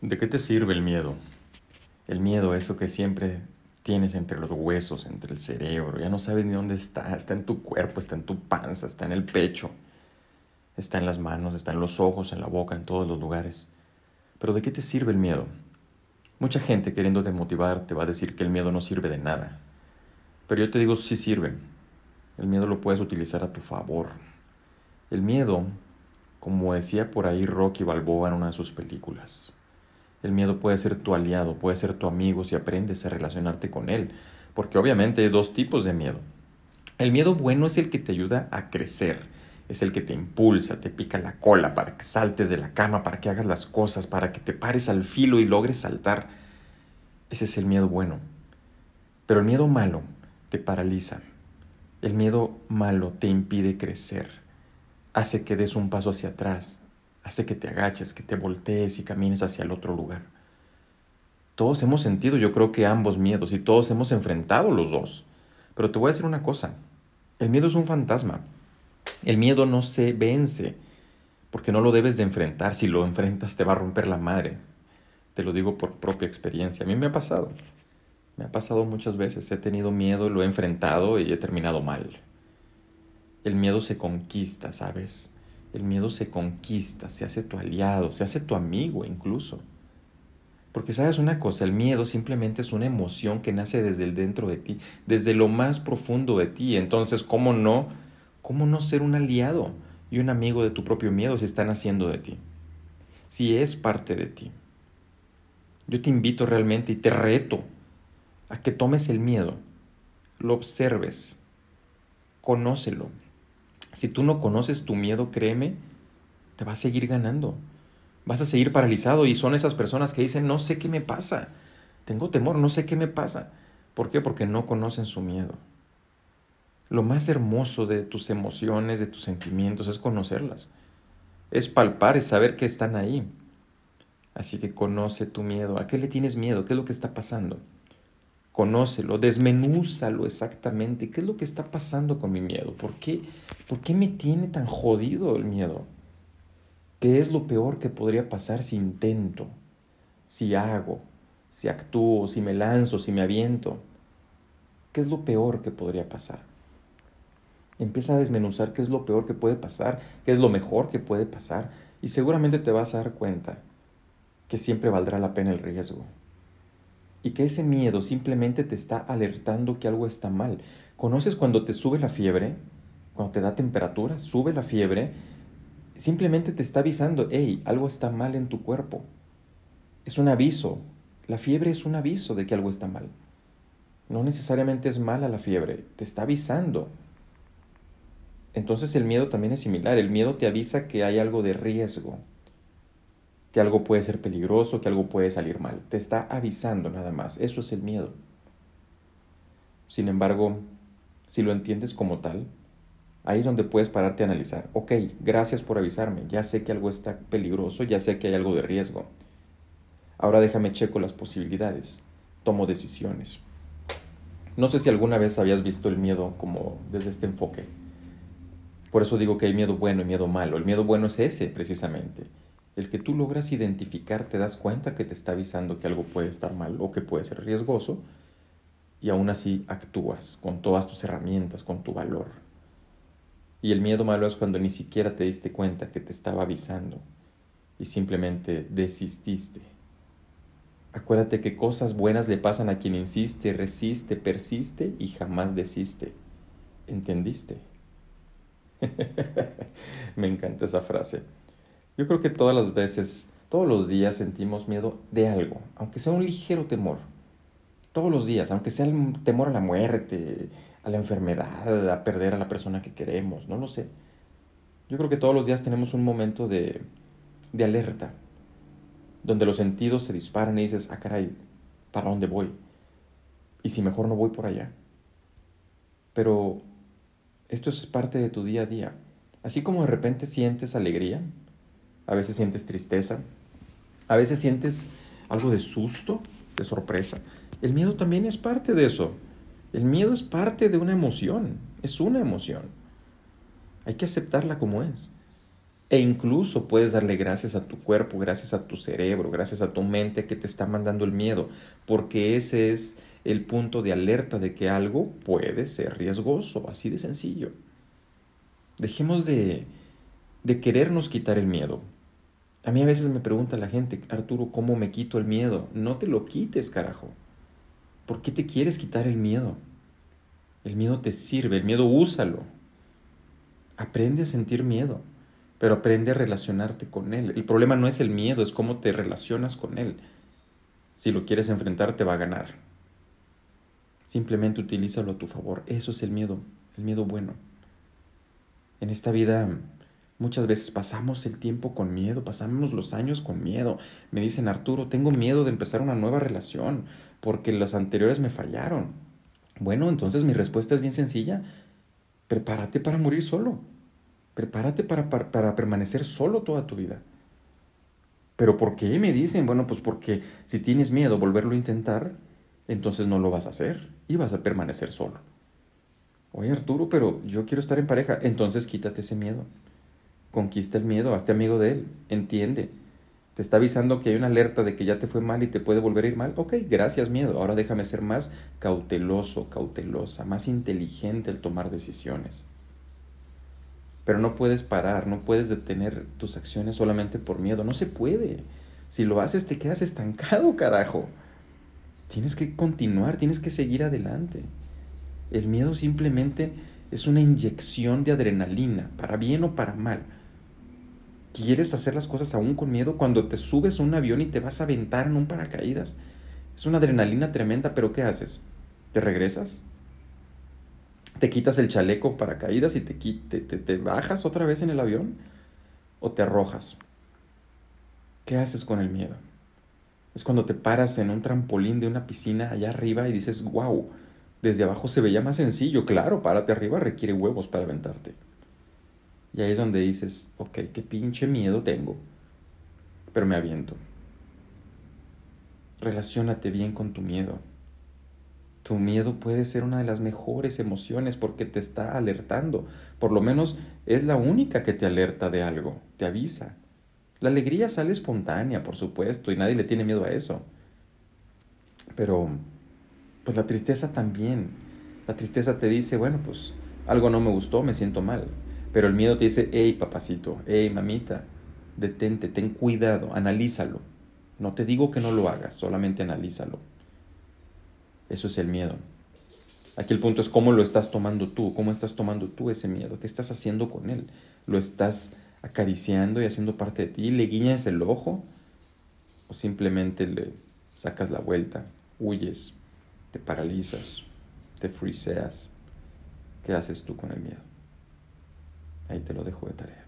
¿De qué te sirve el miedo? El miedo, eso que siempre tienes entre los huesos, entre el cerebro, ya no sabes ni dónde está, está en tu cuerpo, está en tu panza, está en el pecho, está en las manos, está en los ojos, en la boca, en todos los lugares. Pero ¿de qué te sirve el miedo? Mucha gente queriéndote motivar te va a decir que el miedo no sirve de nada. Pero yo te digo, sí sirve. El miedo lo puedes utilizar a tu favor. El miedo, como decía por ahí Rocky Balboa en una de sus películas, el miedo puede ser tu aliado, puede ser tu amigo si aprendes a relacionarte con él, porque obviamente hay dos tipos de miedo. El miedo bueno es el que te ayuda a crecer, es el que te impulsa, te pica la cola para que saltes de la cama, para que hagas las cosas, para que te pares al filo y logres saltar. Ese es el miedo bueno. Pero el miedo malo te paraliza. El miedo malo te impide crecer. Hace que des un paso hacia atrás, hace que te agaches, que te voltees y camines hacia el otro lugar. Todos hemos sentido, yo creo que ambos miedos y todos hemos enfrentado los dos. Pero te voy a decir una cosa, el miedo es un fantasma. El miedo no se vence, porque no lo debes de enfrentar. Si lo enfrentas te va a romper la madre. Te lo digo por propia experiencia. A mí me ha pasado. Me ha pasado muchas veces. He tenido miedo, lo he enfrentado y he terminado mal. El miedo se conquista, ¿sabes? El miedo se conquista, se hace tu aliado, se hace tu amigo incluso. Porque sabes una cosa, el miedo simplemente es una emoción que nace desde el dentro de ti, desde lo más profundo de ti. Entonces, ¿cómo no? ¿Cómo no ser un aliado y un amigo de tu propio miedo si está naciendo de ti? Si es parte de ti. Yo te invito realmente y te reto a que tomes el miedo, lo observes, conócelo, si tú no conoces tu miedo, créeme, te va a seguir ganando. Vas a seguir paralizado y son esas personas que dicen, no sé qué me pasa. Tengo temor, no sé qué me pasa. ¿Por qué? Porque no conocen su miedo. Lo más hermoso de tus emociones, de tus sentimientos, es conocerlas. Es palpar, es saber que están ahí. Así que conoce tu miedo. ¿A qué le tienes miedo? ¿Qué es lo que está pasando? Conócelo, desmenúzalo exactamente. ¿Qué es lo que está pasando con mi miedo? ¿Por qué, ¿Por qué me tiene tan jodido el miedo? ¿Qué es lo peor que podría pasar si intento, si hago, si actúo, si me lanzo, si me aviento? ¿Qué es lo peor que podría pasar? Empieza a desmenuzar qué es lo peor que puede pasar, qué es lo mejor que puede pasar, y seguramente te vas a dar cuenta que siempre valdrá la pena el riesgo y que ese miedo simplemente te está alertando que algo está mal. ¿Conoces cuando te sube la fiebre? Cuando te da temperatura, sube la fiebre, simplemente te está avisando, hey, algo está mal en tu cuerpo. Es un aviso. La fiebre es un aviso de que algo está mal. No necesariamente es mala la fiebre, te está avisando. Entonces el miedo también es similar. El miedo te avisa que hay algo de riesgo que algo puede ser peligroso, que algo puede salir mal. Te está avisando nada más. Eso es el miedo. Sin embargo, si lo entiendes como tal, ahí es donde puedes pararte a analizar. Ok, gracias por avisarme. Ya sé que algo está peligroso, ya sé que hay algo de riesgo. Ahora déjame checo las posibilidades. Tomo decisiones. No sé si alguna vez habías visto el miedo como desde este enfoque. Por eso digo que hay miedo bueno y miedo malo. El miedo bueno es ese, precisamente el que tú logras identificar, te das cuenta que te está avisando que algo puede estar mal o que puede ser riesgoso, y aún así actúas con todas tus herramientas, con tu valor. Y el miedo malo es cuando ni siquiera te diste cuenta que te estaba avisando y simplemente desististe. Acuérdate que cosas buenas le pasan a quien insiste, resiste, persiste y jamás desiste. ¿Entendiste? Me encanta esa frase. Yo creo que todas las veces, todos los días sentimos miedo de algo, aunque sea un ligero temor. Todos los días, aunque sea el temor a la muerte, a la enfermedad, a perder a la persona que queremos, no lo sé. Yo creo que todos los días tenemos un momento de, de alerta, donde los sentidos se disparan y dices, ah, caray, ¿para dónde voy? Y si mejor no voy por allá. Pero esto es parte de tu día a día. Así como de repente sientes alegría, a veces sientes tristeza, a veces sientes algo de susto, de sorpresa. El miedo también es parte de eso. El miedo es parte de una emoción, es una emoción. Hay que aceptarla como es. E incluso puedes darle gracias a tu cuerpo, gracias a tu cerebro, gracias a tu mente que te está mandando el miedo, porque ese es el punto de alerta de que algo puede ser riesgoso, así de sencillo. Dejemos de, de querernos quitar el miedo. A mí a veces me pregunta la gente, Arturo, ¿cómo me quito el miedo? No te lo quites, carajo. ¿Por qué te quieres quitar el miedo? El miedo te sirve, el miedo úsalo. Aprende a sentir miedo pero aprende a relacionarte con él. El problema no es el miedo, es cómo te relacionas con él. Si lo quieres enfrentar, te va a ganar. Simplemente utilízalo a tu favor. Eso es el miedo, el miedo bueno. En esta vida muchas veces pasamos el tiempo con miedo, pasamos los años con miedo. Me dicen, Arturo, tengo miedo de empezar una nueva relación porque las anteriores me fallaron. Bueno, entonces mi respuesta es bien sencilla. Prepárate para morir solo. Prepárate para, para, permanecer solo toda tu vida. ¿Pero por qué me dicen? Bueno, pues porque si tienes miedo a volverlo a intentar, entonces no lo vas a hacer y vas a permanecer solo. Oye Arturo, pero yo quiero estar en pareja. Entonces quítate ese miedo. Conquista el miedo, hazte amigo de él. Entiende. Te está avisando que hay una alerta de que ya te fue mal y te puede volver a ir mal. Ok, gracias miedo. Ahora déjame ser más cauteloso, cautelosa, más inteligente al tomar decisiones pero no puedes parar, no puedes detener tus acciones solamente por miedo, no se puede. Si lo haces te quedas estancado, carajo. Tienes que continuar, tienes que seguir adelante. El miedo simplemente es una inyección de adrenalina, para bien o para mal. ¿Quieres hacer las cosas aún con miedo cuando te subes a un avión y te vas a aventar en un paracaídas? Es una adrenalina tremenda, pero ¿qué haces? ¿Te regresas? te quitas el chaleco para caídas y te, te, te, bajas otra vez en el avión o te arrojas. ¿Qué haces con el miedo? Es cuando te paras en un trampolín de una piscina allá arriba y dices, wow, desde abajo se veía más sencillo. Claro, párate arriba requiere huevos para aventarte. Y ahí es donde dices, ok, qué pinche miedo tengo, pero me aviento. Relaciónate bien con tu miedo. Tu miedo puede ser una de las mejores emociones porque te está alertando. Por lo menos es la única que te alerta de algo, te avisa. La alegría sale espontánea, por supuesto, y nadie le tiene miedo a eso. Pero, pues la tristeza también. La tristeza te dice, bueno, pues algo no me gustó, me siento mal. Pero el miedo te dice, hey papacito, hey mamita, detente, ten cuidado, analízalo. No te digo que no lo hagas, solamente analízalo. Eso es el miedo. Aquí el punto es cómo lo estás tomando tú, cómo estás tomando tú ese miedo, qué estás haciendo con él. ¿Lo estás acariciando y haciendo parte de ti? ¿Le guiñas el ojo? ¿O simplemente le sacas la vuelta, huyes, te paralizas, te friseas? ¿Qué haces tú con el miedo? Ahí te lo dejo de tarea.